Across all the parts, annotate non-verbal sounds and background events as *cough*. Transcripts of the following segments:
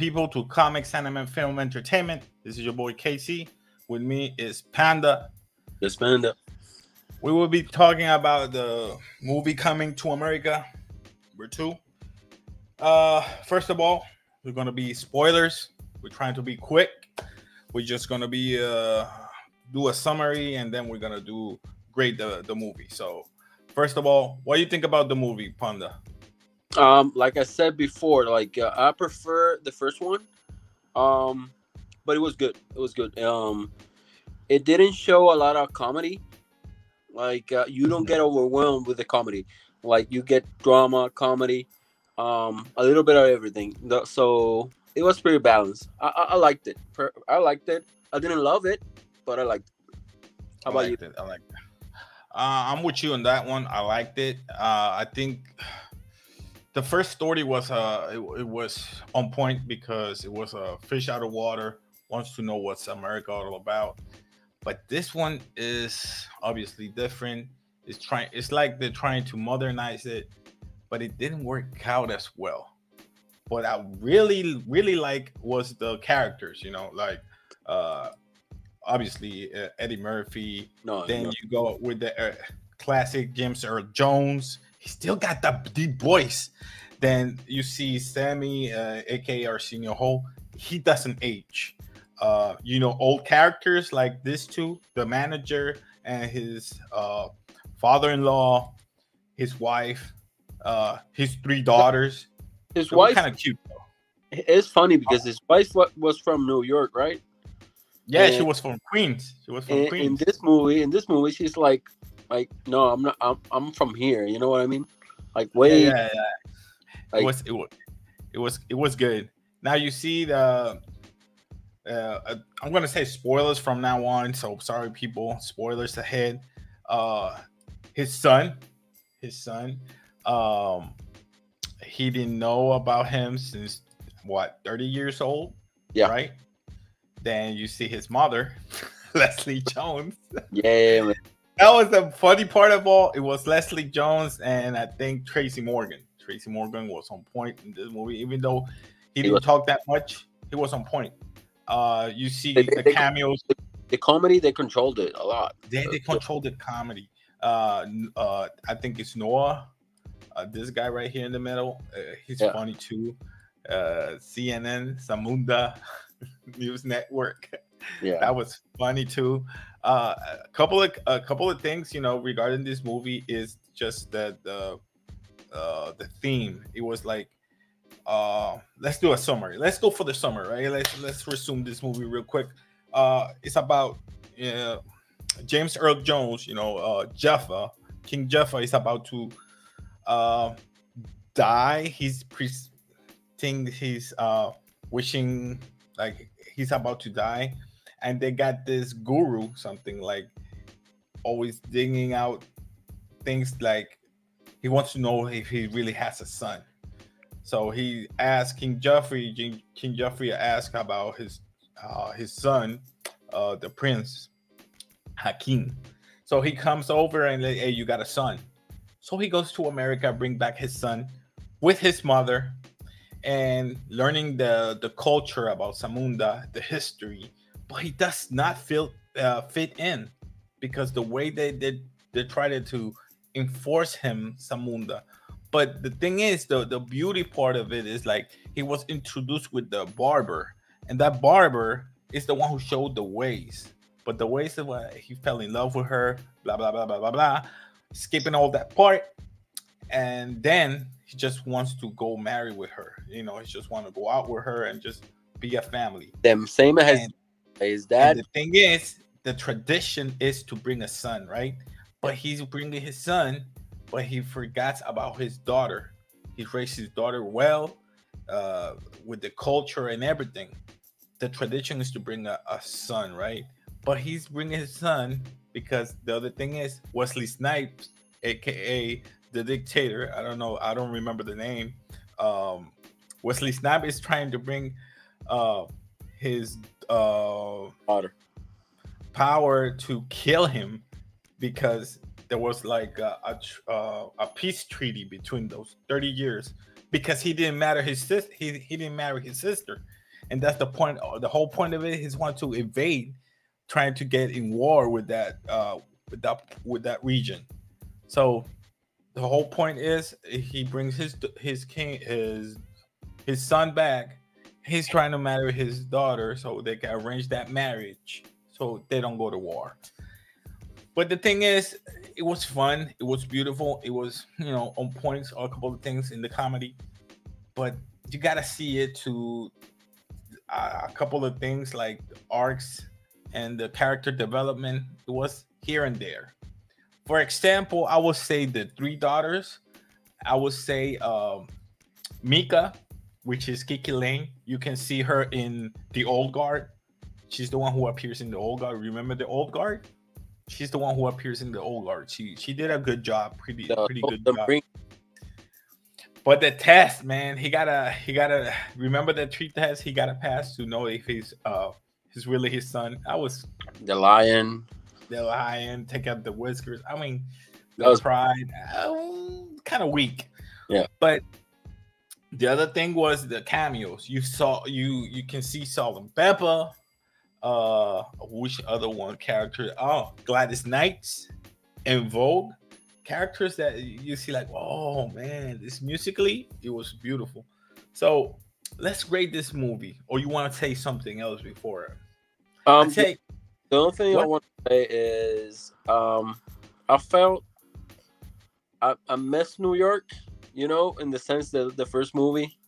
people, to Comics, Anime, Film, Entertainment. This is your boy Casey. With me is Panda. Yes, Panda. We will be talking about the movie coming to America, number two. Uh, first of all, we're gonna be spoilers. We're trying to be quick. We're just gonna be uh do a summary and then we're gonna do grade the the movie. So, first of all, what do you think about the movie, Panda? Um, like I said before, like uh, I prefer the first one. Um, but it was good. It was good. Um, it didn't show a lot of comedy. Like uh, you don't get overwhelmed with the comedy. Like you get drama, comedy, um, a little bit of everything. So it was pretty balanced. I, I, I liked it. I liked it. I didn't love it, but I liked. It. How I about you? it. I liked it. Uh, I'm with you on that one. I liked it. Uh, I think the first story was uh it, it was on point because it was a fish out of water wants to know what's America all about. But this one is obviously different. It's trying. It's like they're trying to modernize it, but it didn't work out as well. What I really, really like was the characters. You know, like uh obviously uh, Eddie Murphy, No, then no. you go with the uh, classic James Earl Jones. He still got the deep voice. Then you see Sammy, uh, aka Arsenio Hall. He doesn't age. Uh, you know, old characters like this two, the manager and his uh, father-in-law, his wife, uh, his three daughters. his wife. kind of cute. Though. It's funny because his wife was from New York, right? Yeah, she was from Queens. She was from in, in this movie, in this movie, she's like, like, no, I'm not. I'm, I'm from here. You know what I mean? Like, yeah, way. yeah, yeah. Like- it was it was it was it was good. Now you see the uh I'm gonna say spoilers from now on. So sorry people, spoilers ahead. Uh his son, his son, um he didn't know about him since what 30 years old, Yeah. right? Then you see his mother, *laughs* Leslie Jones. Yeah, man. That was the funny part of all. It was Leslie Jones and I think Tracy Morgan. Tracy Morgan was on point in this movie, even though he He didn't was- talk that much. He was on point. Uh, you see They- the they- cameos. The comedy they controlled it a lot. They they control the comedy. Uh, uh, I think it's Noah. Uh, this guy right here in the middle. Uh, he's Yeah. funny too. Uh, CNN, Zamunda *laughs* News Network. Yeah, that was funny too. Uh, a couple of a couple of things, you know, regarding this movie is just that the uh, the theme. It was like, uh, let's do a summary. Let's go for the summary, right? Let's let's resume this movie real quick. Uh, it's about James Earl Jones. You know, uh, Jaffa King Jaffa is about to uh, die. He's pre- think he's wishing like he's about to die and they got this guru something like always digging out things like he wants to know if he really has a son. So he asked king joffrey king, king joffrey asked about his uh, his son uh, the prince Akeem. So he comes over and like, hey you got a son. So he goes to america bring back his son with his mother and learning the the culture about Zamunda, the history, but he does not feel uh, fit in because the way they did they tried to enforce him Zamunda. But the thing is, the the beauty part of it is like he was introduced with the barber, and that barber is the one who showed the ways. But the ways of what he fell in love with her, blah blah blah blah blah blah, skipping all that part, and then he just wants to go marry with her. You know, he just want to go out with her and just be a family. them same as And- his And the thing is, the tradition is to bring a son, right? But he's bringing his son, but he forgets about his daughter. He raised his daughter well, uh, with the culture and everything. The tradition is to bring a, a son, right? But he's bringing his son because the other thing is Wesley Snipes, aka the dictator. I don't know, I don't remember the name. Um, Wesley Snipes is trying to bring uh, his uh, daughter. power to kill him because there was like a, a, uh, a peace treaty between those 30 years because he didn't matter his sis he, he didn't marry his sister and that's the point uh, the whole point of it is want to evade trying to get in war with that uh with that with that region so the whole point is he brings his his king his his son back he's trying to marry his daughter so they can arrange that marriage so they don't go to war. But the thing is it was fun. It was beautiful. It was you know on points a couple of things in the comedy. But you gotta see it to a couple of things like arcs and the character development. It was here and there. For example i would say the three daughters. I would say um mika which is kiki layne you can see her in the old guard she's the one who appears in the old guard remember the old guard she's the one who appears in the old guard she she did a good job pretty The- pretty good job bring- but the test, man, he gotta he gotta remember the tree test. He gotta pass to know if he's uh he's really his son. I was the lion. the lion, take out the whiskers. I mean, That was- pride, um, kind of weak. Yeah. But the other thing was the cameos. You saw you you can see Salt-N-Pepa. Uh, which other one character? Oh, Gladys Knights En Vogue characters that you see like, oh man, this musically it was beautiful. So let's grade this movie. Or you want to say something else before? Um, say the only thing I want to say is, um, I felt I, I miss New York. You know, in the sense that the first movie,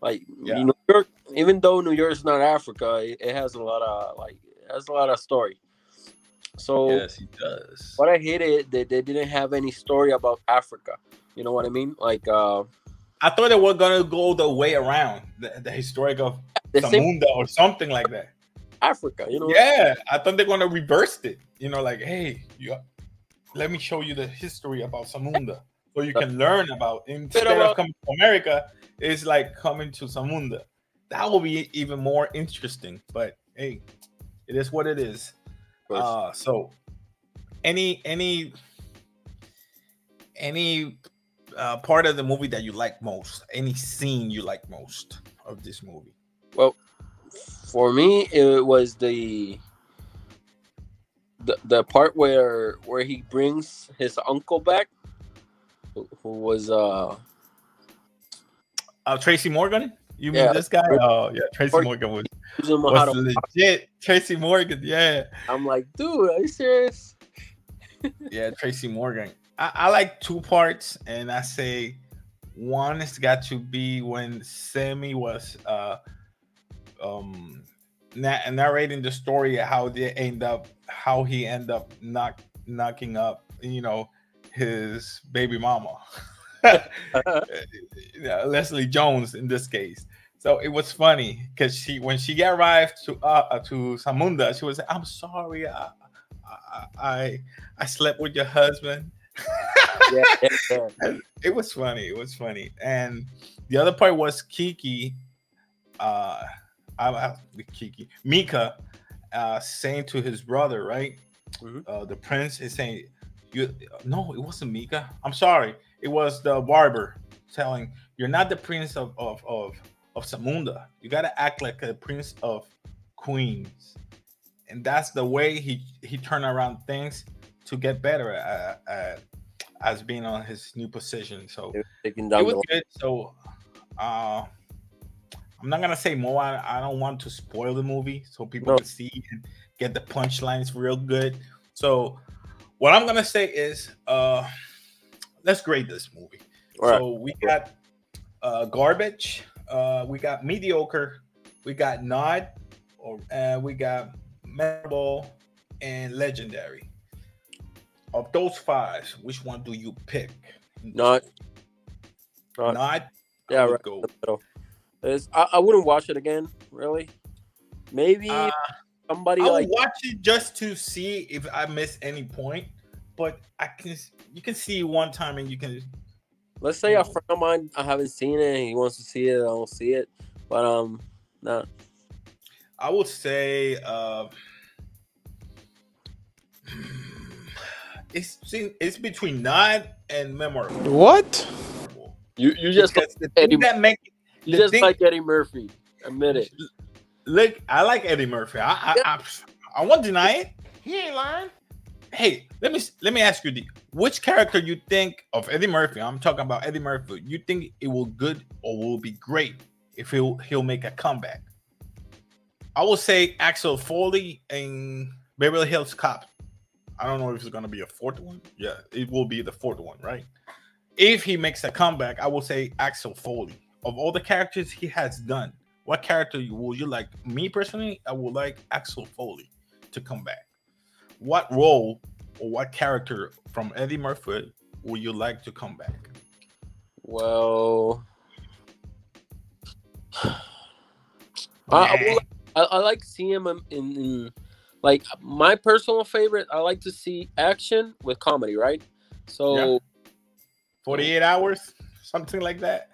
like Yeah. New York, even though New York is not Africa, it, it has a lot of like it has a lot of story. So yes, he does. what I hate hated that they didn't have any story about Africa. You know what I mean? Like uh I thought they were gonna go the way around the, the historic of the same or something like that. Africa. You know? Yeah, I thought they're gonna reverse it. You know, like, hey, you let me show you the history about Zamunda, so you can learn about instead of coming to America, it's like coming to Zamunda. That will be even more interesting. But hey, it is what it is. Uh, so any any any uh, part of the movie that you like most, any scene you like most of this movie. Well, for me, it was the the the part where where he brings his uncle back, who, who was uh Uh, Tracy Morgan. You mean Yeah. this guy? Oh yeah, Tracy Morgan was, using him how was legit. Tracy Morgan, yeah, I'm like, dude, are you serious? *laughs* yeah, Tracy Morgan. I, I like two parts, and I say one has got to be when Sammy was uh um na- narrating the story of how they end up, how he end up knock knocking up, you know, his baby mama. *laughs* *laughs* Leslie Jones in this case. So it was funny because she when she arrived to uh, uh, to Zamunda, she was like, "I'm sorry, I, I I I slept with your husband." *laughs* yeah, yeah, yeah. It was funny. It was funny. And the other part was Kiki, uh, I, I Kiki Mika, uh, saying to his brother, right? Mhm. Uh, the prince is saying, "You no, it wasn't Mika. I'm sorry. It was the barber telling you're not the prince of of of of Zamunda. You gotta act like a prince of Queens." And that's the way he he turned around things to get better at, at as being on his new position. So They were taking it was good. So uh I'm not gonna say more. I, I don't want to spoil the movie so people No. can see and get the punchlines real good. So what I'm gonna say is uh let's grade this movie. All right. So we got uh garbage, uh we got mediocre, we got nod, or uh, we got memorable and legendary. Of those five, which one do you pick? Not- not- Nod. yeah, right. go. in the middle. I, I wouldn't watch it again, really. Maybe Uh, somebody I'll like watch it just to see if I miss any point. But I can, you can see one time and you can. let's say a friend of mine I haven't seen it, he wants to see it, I don't see it. But um no. I would say, uh, *sighs* it's it's between nine and memorable. What? You you just Because like Eddie, that make you just thing- like Eddie Murphy. Admit it. Look, I like Eddie Murphy. I I, I, I won't deny it. He ain't lying. Hey, let me let me ask you the which character you think of Eddie Murphy? I'm talking about Eddie Murphy. You think it will good or will be great if he'll he'll make a comeback? I will say Axel Foley in Beverly Hills Cop. I don't know if it's gonna be a fourth one. Yeah, it will be the fourth one, right? If he makes a comeback, I will say Axel Foley. Of all the characters he has done, what character will you like? Me personally, I would like Axel Foley to come back. What role or what character from Eddie Murphy would you like to come back? Well, I, I, Yeah. I, I like seeing him in, in, in like my personal favorite. I like to see action with comedy, right? So 48 hours, something like that.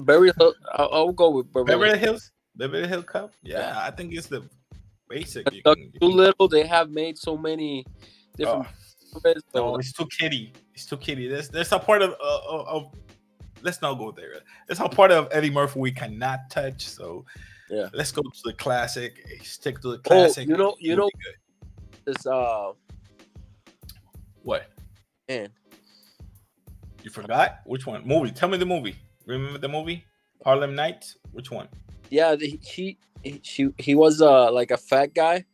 Barry, Hill- I'll, I'll go with Beverly. Beverly Hills, Beverly Hills Cup. Yeah, I think it's the basic. Doc can- Dolittle. They have made so many different. Oh, no, it's too kiddie. It's too kiddie. There's there's a part of uh, of, of let's not go there. It's a part of Eddie Murphy we cannot touch. So Yeah. let's go to the classic. Stick to the Oh, classic. you know, you know, this uh, what? man, You forgot which one? Movie. Tell me the movie. Remember the movie? Harlem Nights. Which one? yeah, the, he, he, she, he was uh like a fat guy.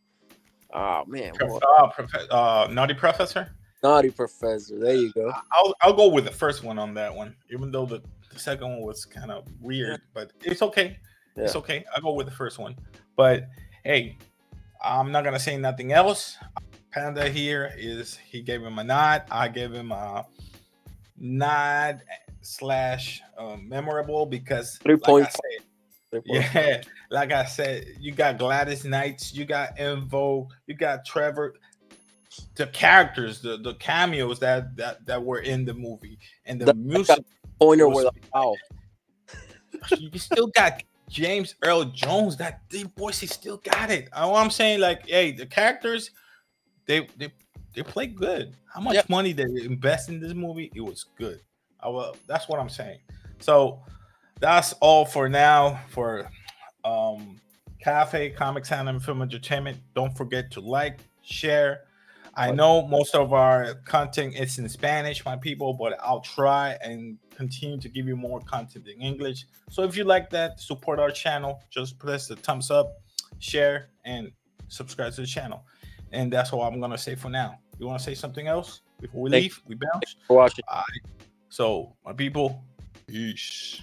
Oh man, Prof- uh, prof- uh, Naughty Professor. naughty professor. There you go. I'll I'll go with the first one on that one, even though the, the second one was kind of weird, but it's okay. It's okay. I'll go with the first one. But hey, I'm not gonna say nothing else. Panda here is he gave him a nod. I gave him a nod slash uh, memorable because Three like I said, yeah, *laughs* like I said, you got Gladys Knights, you got En Vogue, you got Trevor. The characters, the, the cameos that, that that were in the movie, and the The- music. Pointer was- with a ow. *laughs* you still got James Earl Jones. That deep voice, he still got it. All I'm saying, like, hey, the characters, they they they play good. How much Yeah. money they invest in this movie? It was good. I will. That's what I'm saying. So that's all for now for um Cafe Comics and Film Entertainment. Don't forget to like, share. I know most of our content is in Spanish, my people, but I'll try and continue to give you more content in English. So if you like that, support our channel. Just press the thumbs up, share, and subscribe to the channel. And that's all I'm gonna say for now. You want to say something else before we Thank- leave? We bounce. For watching. So, my people, peace.